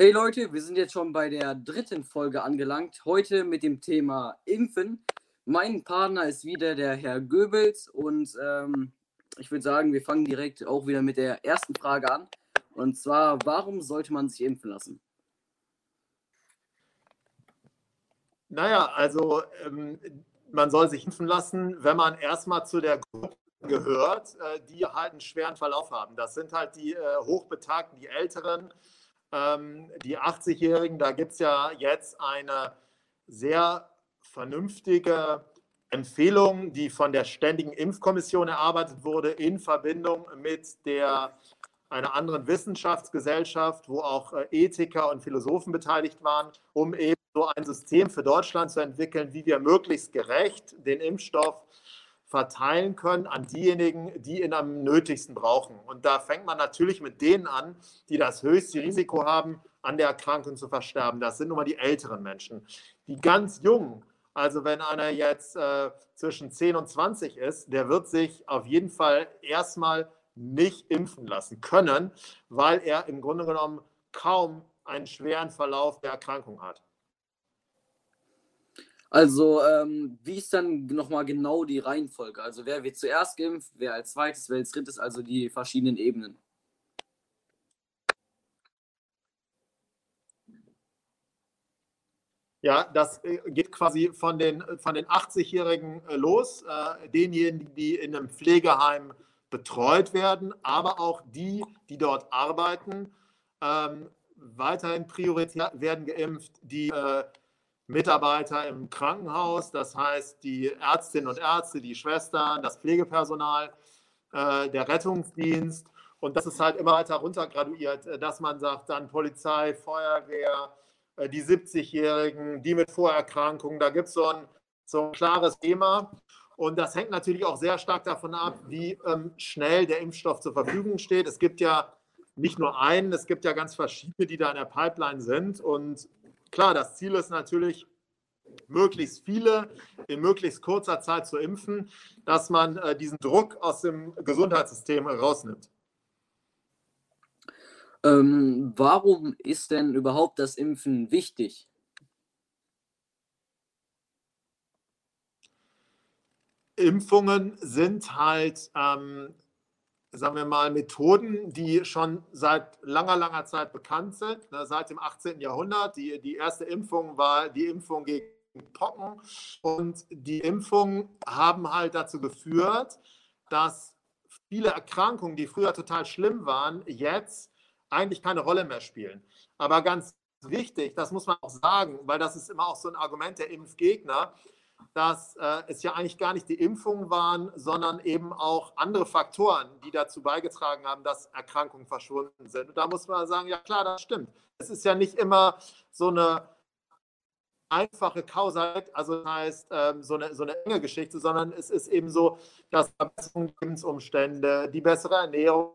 Hey Leute, wir sind jetzt schon bei der dritten Folge angelangt. Heute mit dem Thema Impfen. Mein Partner ist wieder der Herr Goebbels und ähm, ich würde sagen, wir fangen direkt auch wieder mit der ersten Frage an. Und zwar, warum sollte man sich impfen lassen? Naja, also ähm, man soll sich impfen lassen, wenn man erstmal zu der Gruppe gehört, äh, die halt einen schweren Verlauf haben. Das sind halt die äh, Hochbetagten, die Älteren, ähm, die 80-Jährigen. Da gibt es ja jetzt eine sehr vernünftige Empfehlung, die von der Ständigen Impfkommission erarbeitet wurde, in Verbindung mit der, einer anderen Wissenschaftsgesellschaft, wo auch äh, Ethiker und Philosophen beteiligt waren, um eben so ein System für Deutschland zu entwickeln, wie wir möglichst gerecht den Impfstoff verteilen können an diejenigen, die ihn am nötigsten brauchen. Und da fängt man natürlich mit denen an, die das höchste Risiko haben, an der Erkrankung zu versterben. Das sind nun mal die älteren Menschen. Die ganz jungen, also wenn einer jetzt äh, zwischen 10 und 20 ist, der wird sich auf jeden Fall erstmal nicht impfen lassen können, weil er im Grunde genommen kaum einen schweren Verlauf der Erkrankung hat. Also, ähm, wie ist dann nochmal genau die Reihenfolge? Also, wer wird zuerst geimpft, wer als zweites, wer als drittes, also die verschiedenen Ebenen? Ja, das äh, geht quasi von den, von den 80-Jährigen äh, los, äh, denjenigen, die in einem Pflegeheim betreut werden, aber auch die, die dort arbeiten. Ähm, weiterhin prioritär werden geimpft, die äh, Mitarbeiter im Krankenhaus, das heißt die Ärztinnen und Ärzte, die Schwestern, das Pflegepersonal, äh, der Rettungsdienst. Und das ist halt immer weiter runtergraduiert, äh, dass man sagt, dann Polizei, Feuerwehr, äh, die 70-Jährigen, die mit Vorerkrankungen. Da gibt es so ein, so ein klares Thema. Und das hängt natürlich auch sehr stark davon ab, wie ähm, schnell der Impfstoff zur Verfügung steht. Es gibt ja nicht nur einen, es gibt ja ganz verschiedene, die da in der Pipeline sind. Und Klar, das Ziel ist natürlich, möglichst viele in möglichst kurzer Zeit zu impfen, dass man äh, diesen Druck aus dem Gesundheitssystem rausnimmt. Ähm, warum ist denn überhaupt das Impfen wichtig? Impfungen sind halt ähm, sagen wir mal, Methoden, die schon seit langer, langer Zeit bekannt sind, ne, seit dem 18. Jahrhundert. Die, die erste Impfung war die Impfung gegen Pocken. Und die Impfungen haben halt dazu geführt, dass viele Erkrankungen, die früher total schlimm waren, jetzt eigentlich keine Rolle mehr spielen. Aber ganz wichtig, das muss man auch sagen, weil das ist immer auch so ein Argument der Impfgegner, dass äh, es ja eigentlich gar nicht die Impfungen waren, sondern eben auch andere Faktoren, die dazu beigetragen haben, dass Erkrankungen verschwunden sind. Und da muss man sagen, ja klar, das stimmt. Es ist ja nicht immer so eine einfache Kausalität, also heißt ähm, so, eine, so eine enge Geschichte, sondern es ist eben so, dass Verbesserung Lebensumstände, die bessere Ernährung,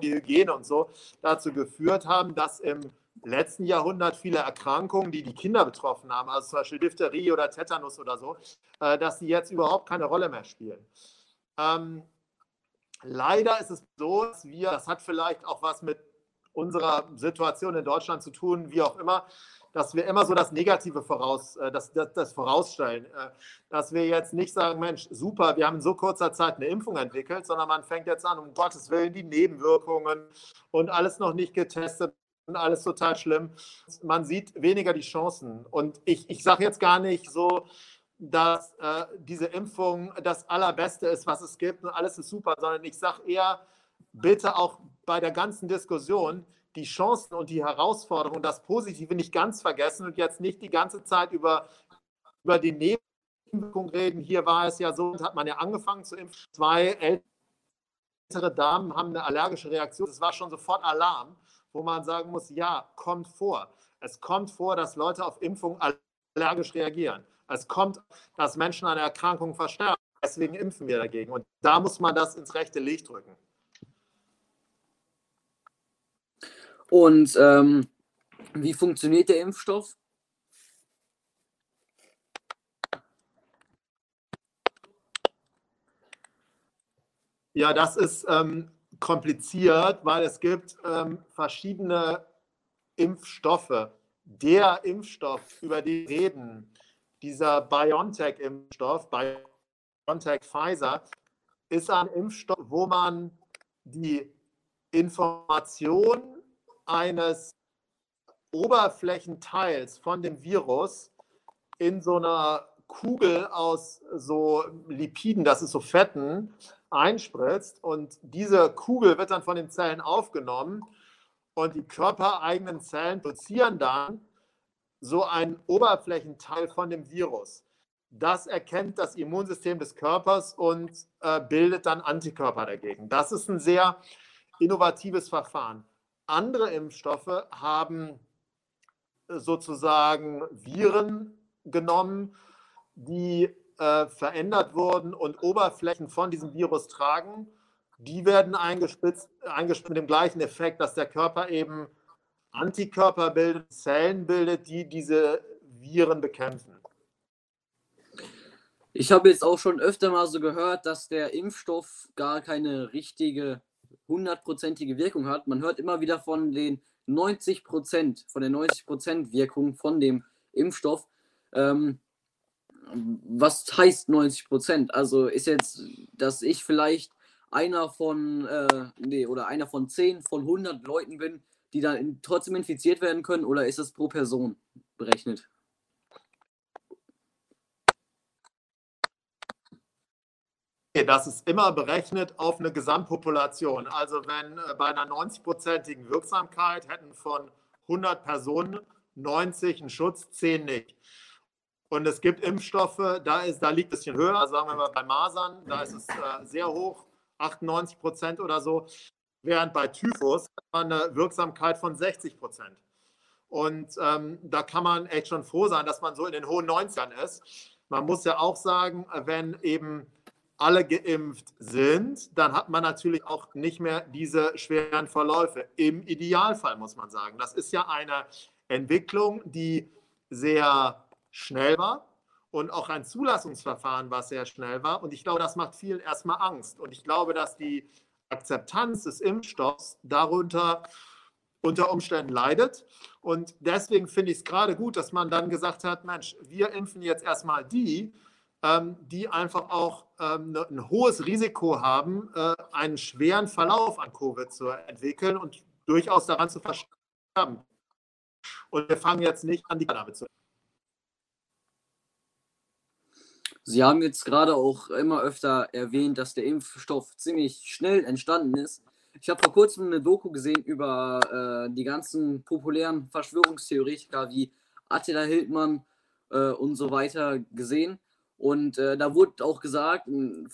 die Hygiene und so dazu geführt haben, dass im letzten Jahrhundert viele Erkrankungen, die die Kinder betroffen haben, also zum Beispiel Diphtherie oder Tetanus oder so, äh, dass die jetzt überhaupt keine Rolle mehr spielen. Ähm, leider ist es so, dass wir, das hat vielleicht auch was mit unserer Situation in Deutschland zu tun, wie auch immer, dass wir immer so das Negative voraus, äh, das, das, das vorausstellen. Äh, dass wir jetzt nicht sagen, Mensch, super, wir haben in so kurzer Zeit eine Impfung entwickelt, sondern man fängt jetzt an, um Gottes Willen, die Nebenwirkungen und alles noch nicht getestet alles total schlimm. Man sieht weniger die Chancen. Und ich, ich sage jetzt gar nicht so, dass äh, diese Impfung das Allerbeste ist, was es gibt und alles ist super, sondern ich sage eher, bitte auch bei der ganzen Diskussion die Chancen und die Herausforderungen das Positive nicht ganz vergessen und jetzt nicht die ganze Zeit über, über die Nebenwirkungen reden. Hier war es ja so, hat man ja angefangen zu impfen. Zwei ältere Damen haben eine allergische Reaktion. Es war schon sofort Alarm wo man sagen muss, ja, kommt vor. Es kommt vor, dass Leute auf Impfung allergisch reagieren. Es kommt, dass Menschen eine Erkrankung versterben. Deswegen impfen wir dagegen. Und da muss man das ins rechte Licht drücken. Und ähm, wie funktioniert der Impfstoff? Ja, das ist ähm, kompliziert, weil es gibt ähm, verschiedene Impfstoffe. Der Impfstoff, über den wir reden, dieser BioNTech-Impfstoff, BioNTech Pfizer, ist ein Impfstoff, wo man die Information eines Oberflächenteils von dem Virus in so einer Kugel aus so Lipiden, das ist so Fetten, einspritzt und diese Kugel wird dann von den Zellen aufgenommen und die körpereigenen Zellen produzieren dann so ein Oberflächenteil von dem Virus. Das erkennt das Immunsystem des Körpers und äh, bildet dann Antikörper dagegen. Das ist ein sehr innovatives Verfahren. Andere Impfstoffe haben sozusagen Viren genommen, die äh, verändert wurden und Oberflächen von diesem Virus tragen. Die werden eingespitzt, eingespitzt mit dem gleichen Effekt, dass der Körper eben Antikörper bildet, Zellen bildet, die diese Viren bekämpfen. Ich habe jetzt auch schon öfter mal so gehört, dass der Impfstoff gar keine richtige hundertprozentige Wirkung hat. Man hört immer wieder von den 90 Prozent, von der 90 Prozent Wirkung von dem Impfstoff. Ähm, was heißt 90 Prozent? Also ist jetzt, dass ich vielleicht einer von, äh, nee, oder einer von 10 von 100 Leuten bin, die dann trotzdem infiziert werden können, oder ist das pro Person berechnet? Das ist immer berechnet auf eine Gesamtpopulation. Also wenn äh, bei einer 90-prozentigen Wirksamkeit hätten von 100 Personen 90 einen Schutz, 10 nicht. Und es gibt Impfstoffe, da, ist, da liegt es ein bisschen höher, sagen wir mal bei Masern, da ist es äh, sehr hoch, 98 Prozent oder so, während bei Typhus hat man eine Wirksamkeit von 60 Prozent. Und ähm, da kann man echt schon froh sein, dass man so in den hohen 90ern ist. Man muss ja auch sagen, wenn eben alle geimpft sind, dann hat man natürlich auch nicht mehr diese schweren Verläufe. Im Idealfall muss man sagen. Das ist ja eine Entwicklung, die sehr schnell war und auch ein Zulassungsverfahren, was sehr schnell war. Und ich glaube, das macht vielen erstmal Angst. Und ich glaube, dass die Akzeptanz des Impfstoffs darunter unter Umständen leidet. Und deswegen finde ich es gerade gut, dass man dann gesagt hat, Mensch, wir impfen jetzt erstmal die, ähm, die einfach auch ähm, ne, ein hohes Risiko haben, äh, einen schweren Verlauf an Covid zu entwickeln und durchaus daran zu versterben. Und wir fangen jetzt nicht an, die damit zu. Sie haben jetzt gerade auch immer öfter erwähnt, dass der Impfstoff ziemlich schnell entstanden ist. Ich habe vor kurzem eine Doku gesehen über äh, die ganzen populären Verschwörungstheoretiker wie Attila Hildmann äh, und so weiter gesehen. Und äh, da wurde auch gesagt,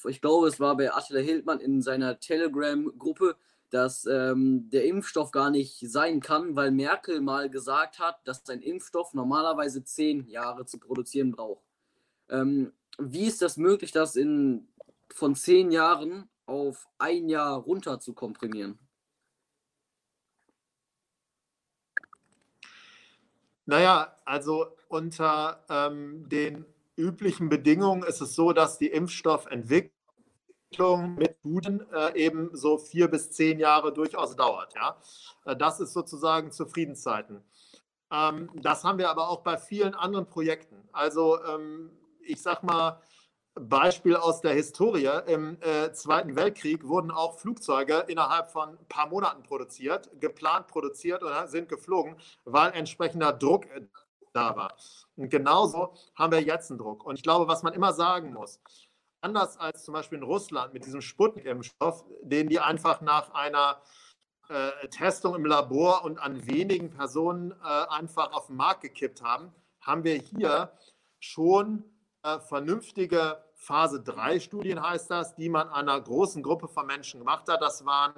ich glaube, es war bei Attila Hildmann in seiner Telegram-Gruppe, dass ähm, der Impfstoff gar nicht sein kann, weil Merkel mal gesagt hat, dass ein Impfstoff normalerweise zehn Jahre zu produzieren braucht. Ähm, wie ist das möglich, das in, von zehn Jahren auf ein Jahr runter zu komprimieren? Naja, also unter ähm, den üblichen Bedingungen ist es so, dass die Impfstoffentwicklung mit Studien äh, eben so vier bis zehn Jahre durchaus dauert. Ja? Äh, das ist sozusagen zu Friedenszeiten. Ähm, das haben wir aber auch bei vielen anderen Projekten. Also ähm, ich sag mal, Beispiel aus der Historie. Im äh, Zweiten Weltkrieg wurden auch Flugzeuge innerhalb von ein paar Monaten produziert, geplant produziert und sind geflogen, weil entsprechender Druck da war. Und genauso haben wir jetzt einen Druck. Und ich glaube, was man immer sagen muss, anders als zum Beispiel in Russland mit diesem Sputnik-Impfstoff, den die einfach nach einer äh, Testung im Labor und an wenigen Personen äh, einfach auf den Markt gekippt haben, haben wir hier schon äh, vernünftige Phase 3 Studien, heißt das, die man einer großen Gruppe von Menschen gemacht hat. Das waren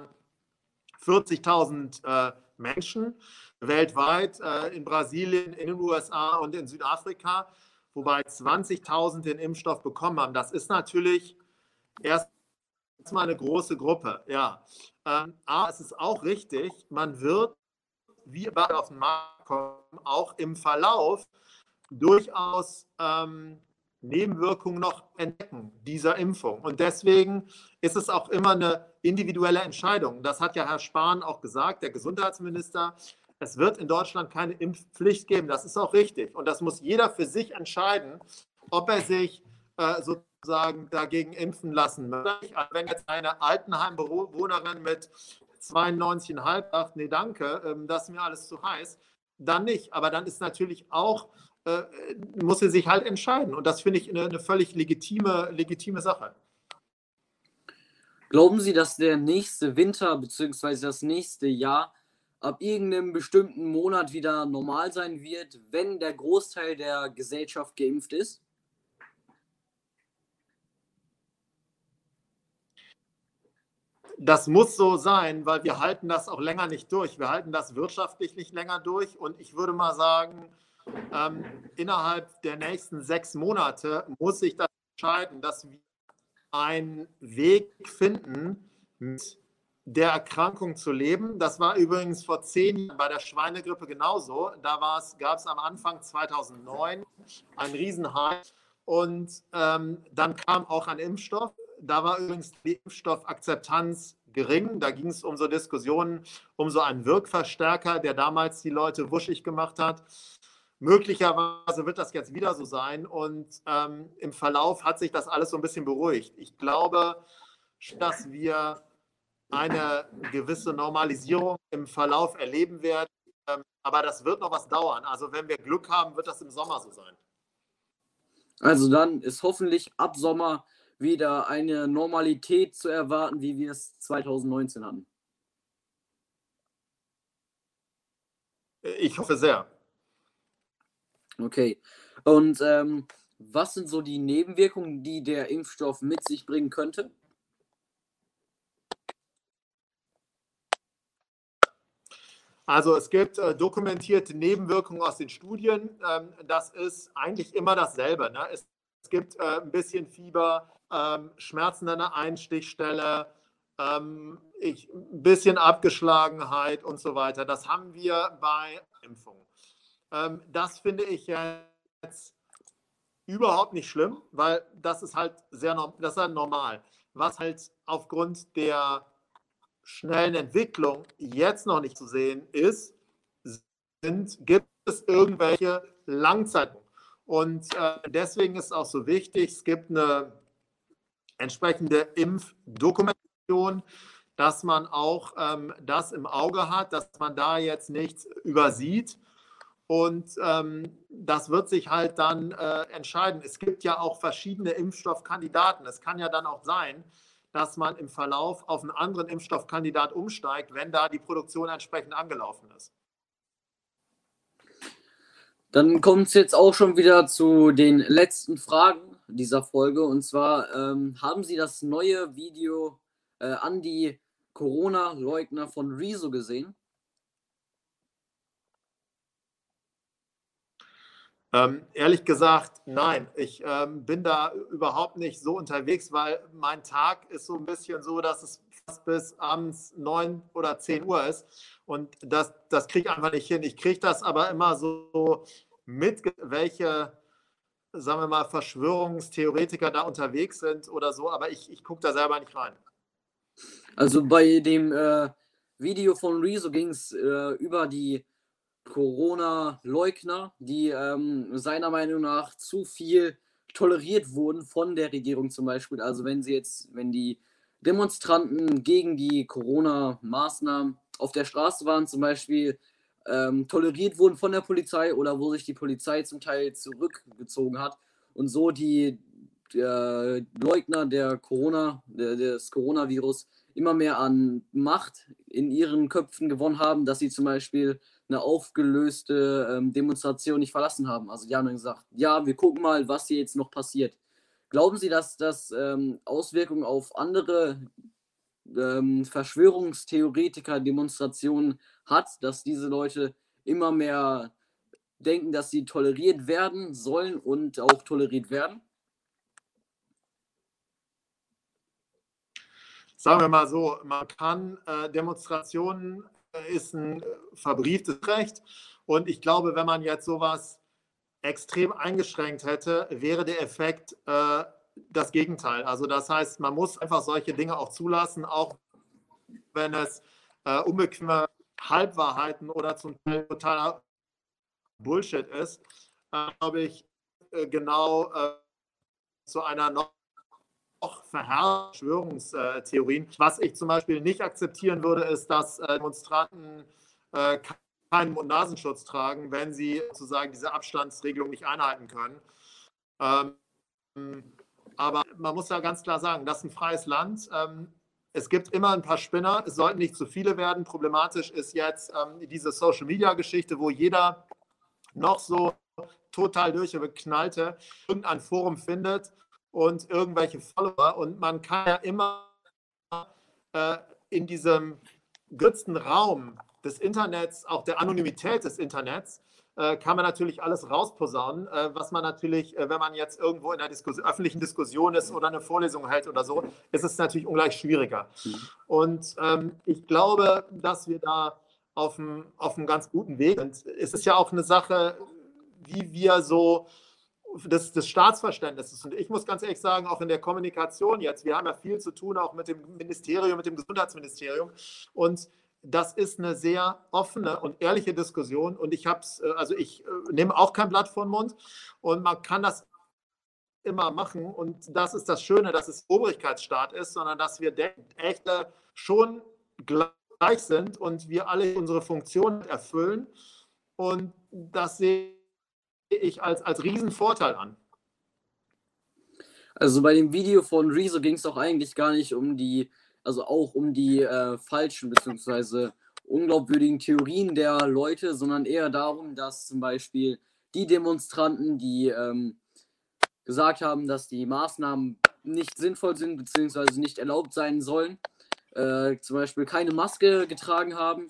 40.000 äh, Menschen weltweit, äh, in Brasilien, in den USA und in Südafrika, wobei 20.000 den Impfstoff bekommen haben. Das ist natürlich erst mal eine große Gruppe, ja. Ähm, aber es ist auch richtig, man wird, wie wir auf den Markt kommen, auch im Verlauf durchaus ähm, Nebenwirkungen noch entdecken dieser Impfung. Und deswegen ist es auch immer eine individuelle Entscheidung. Das hat ja Herr Spahn auch gesagt, der Gesundheitsminister. es wird in Deutschland keine Impfpflicht geben. Das ist auch richtig. Und das muss jeder für sich entscheiden, ob er sich äh, sozusagen dagegen impfen lassen möchte. Also wenn jetzt eine Altenheimbewohnerin mit 92,5 sagt, nee, danke, ähm, das ist mir alles zu heiß, dann nicht. Aber dann ist natürlich auch, äh, muss sie sich halt entscheiden. Und das finde ich eine, eine völlig legitime, legitime Sache. Glauben Sie, dass der nächste Winter bzw. das nächste Jahr ab irgendeinem bestimmten Monat wieder normal sein wird, wenn der Großteil der Gesellschaft geimpft ist? Das muss so sein, weil wir halten das auch länger nicht durch. Wir halten das wirtschaftlich nicht länger durch. Und ich würde mal sagen, ähm, innerhalb der nächsten sechs Monate muss sich das entscheiden, dass wir einen Weg finden, mit der Erkrankung zu leben. Das war übrigens vor zehn Jahren bei der Schweinegrippe genauso. Da gab es am Anfang 2009 einen Riesenhype und ähm, dann kam auch ein Impfstoff. Da war übrigens die Impfstoffakzeptanz gering. Da ging es um so Diskussionen um so einen Wirkverstärker, der damals die Leute wuschig gemacht hat. Möglicherweise wird das jetzt wieder so sein und ähm, im Verlauf hat sich das alles so ein bisschen beruhigt. Ich glaube, dass wir eine gewisse Normalisierung im Verlauf erleben werden. Ähm, aber das wird noch was dauern. Also wenn wir Glück haben, wird das im Sommer so sein. Also dann ist hoffentlich ab Sommer wieder eine Normalität zu erwarten, wie wir es 2019 hatten. Ich hoffe sehr. Okay. Und ähm, was sind so die Nebenwirkungen, die der Impfstoff mit sich bringen könnte? Also es gibt äh, dokumentierte Nebenwirkungen aus den Studien. Ähm, das ist eigentlich immer dasselbe. Ne? Es, es, gibt äh, ein bisschen Fieber, ähm, Schmerzen an der Einstichstelle, ähm, ich, ein bisschen Abgeschlagenheit und so weiter. Das haben wir bei Impfungen. Ähm, das finde ich jetzt überhaupt nicht schlimm, weil das ist halt sehr das ist halt normal. Was halt aufgrund der schnellen Entwicklung jetzt noch nicht zu sehen ist, sind, gibt es irgendwelche Langzeiten. Und äh, deswegen ist es auch so wichtig, es gibt eine entsprechende Impfdokumentation, dass man auch ähm, das im Auge hat, dass man da jetzt nichts übersieht. Und ähm, das wird sich halt dann äh, entscheiden. Es gibt ja auch verschiedene Impfstoffkandidaten. Es kann ja dann auch sein, dass man im Verlauf auf einen anderen Impfstoffkandidat umsteigt, wenn da die Produktion entsprechend angelaufen ist. Dann kommt es jetzt auch schon wieder zu den letzten Fragen dieser Folge. Und zwar ähm, haben Sie das neue Video äh, an die Corona-Leugner von Rezo gesehen? Ähm, ehrlich gesagt, nein. Ich ähm, bin da überhaupt nicht so unterwegs, weil mein Tag ist so ein bisschen so, dass es fast bis abends 9 oder 10 Uhr ist. Und das, das kriege ich einfach nicht hin. Ich kriege das aber immer so mit, welche, sagen wir mal, Verschwörungstheoretiker da unterwegs sind oder so. Aber ich, ich gucke da selber nicht rein. Also bei dem äh, Video von Rezo ging es äh, über die Corona-Leugner, die ähm, seiner Meinung nach zu viel toleriert wurden von der Regierung zum Beispiel. Also wenn sie jetzt, wenn die Demonstranten gegen die Corona-Maßnahmen auf der Straße waren, zum Beispiel ähm, toleriert wurden von der Polizei oder wo sich die Polizei zum Teil zurückgezogen hat und so die der Leugner der Corona, der, des Coronavirus immer mehr an Macht in ihren Köpfen gewonnen haben, dass sie zum Beispiel eine aufgelöste ähm, Demonstration nicht verlassen haben. Also die haben dann gesagt, ja, wir gucken mal, was hier jetzt noch passiert. Glauben Sie, dass das ähm, Auswirkungen auf andere ähm, Verschwörungstheoretiker-Demonstrationen hat, dass diese Leute immer mehr denken, dass sie toleriert werden sollen und auch toleriert werden? Sagen wir mal so, man kann äh, Demonstrationen ist ein äh, verbrieftes Recht. Und ich glaube, wenn man jetzt sowas extrem eingeschränkt hätte, wäre der Effekt äh, das Gegenteil. Also das heißt, man muss einfach solche Dinge auch zulassen, auch wenn es äh, unbequeme Halbwahrheiten oder zum Teil totaler Bullshit ist, äh, glaube ich, äh, genau äh, zu einer noch verherrlichten Verschwörungstheorien. Was ich zum Beispiel nicht akzeptieren würde, ist, dass äh, Demonstranten äh, keinen Mund-Nasenschutz tragen, wenn sie sozusagen diese Abstandsregelung nicht einhalten können. Ähm, aber man muss ja ganz klar sagen, das ist ein freies Land. Ähm, es gibt immer ein paar Spinner, es sollten nicht zu viele werden. Problematisch ist jetzt ähm, diese Social-Media-Geschichte, wo jeder noch so total durchgeknallte irgendein Forum findet und irgendwelche Follower. Und man kann ja immer äh, in diesem gürtzten Raum des Internets, auch der Anonymität des Internets, äh, kann man natürlich alles rausposaunen, äh, was man natürlich, äh, wenn man jetzt irgendwo in einer Diskus öffentlichen Diskussion ist oder eine Vorlesung hält oder so, ist es natürlich ungleich schwieriger. Mhm. Und ähm, ich glaube, dass wir da auf einem, auf einem ganz guten Weg sind. Es ist ja auch eine Sache, wie wir so des, des Staatsverständnisses. Und ich muss ganz ehrlich sagen, auch in der Kommunikation jetzt, wir haben ja viel zu tun, auch mit dem Ministerium, mit dem Gesundheitsministerium. Und das ist eine sehr offene und ehrliche Diskussion. Und ich habe es, äh, also ich äh, nehme auch kein Blatt vor den Mund. Und man kann das immer machen. Und das ist das Schöne, dass es Obrigkeitsstaat ist, sondern dass wir echt schon gleich sind und wir alle unsere Funktion erfüllen. Und das sehe ich als, als Riesenvorteil an. Also bei dem Video von Rezo ging es doch eigentlich gar nicht um die, also auch um die äh, falschen bzw. unglaubwürdigen Theorien der Leute, sondern eher darum, dass zum Beispiel die Demonstranten, die ähm, gesagt haben, dass die Maßnahmen nicht sinnvoll sind bzw. nicht erlaubt sein sollen, äh, zum Beispiel keine Maske getragen haben,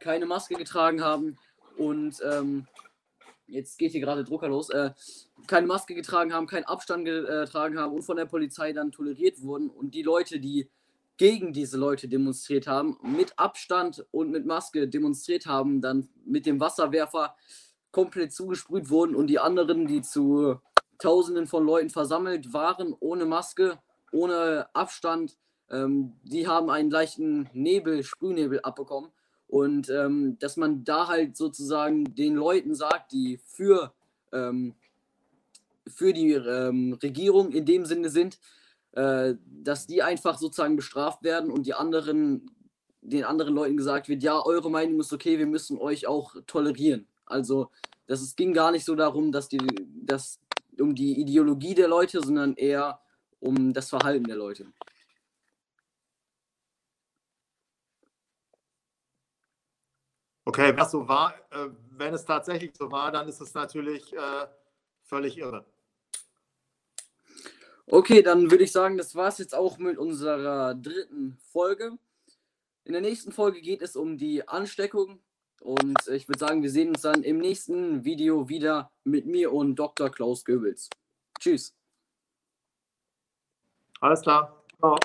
keine Maske getragen haben und ähm, jetzt geht hier gerade Drucker los, äh, keine Maske getragen haben, keinen Abstand getragen haben und von der Polizei dann toleriert wurden. Und die Leute, die gegen diese Leute demonstriert haben, mit Abstand und mit Maske demonstriert haben, dann mit dem Wasserwerfer komplett zugesprüht wurden und die anderen, die zu Tausenden von Leuten versammelt waren, ohne Maske, ohne Abstand, ähm, die haben einen leichten Nebel, Sprühnebel abbekommen. Und ähm, dass man da halt sozusagen den Leuten sagt, die für, ähm, für die ähm, Regierung in dem Sinne sind, äh, dass die einfach sozusagen bestraft werden und die anderen, den anderen Leuten gesagt wird, ja, eure Meinung ist okay, wir müssen euch auch tolerieren. Also das, es ging gar nicht so darum, dass die, dass, um die Ideologie der Leute, sondern eher um das Verhalten der Leute. Okay, was so war, äh, wenn es tatsächlich so war, dann ist es natürlich äh, völlig irre. Okay, dann würde ich sagen, das war es jetzt auch mit unserer dritten Folge. In der nächsten Folge geht es um die Ansteckung und ich würde sagen, wir sehen uns dann im nächsten Video wieder mit mir und Dr. Klaus Goebbels. Tschüss. Alles klar. Ciao.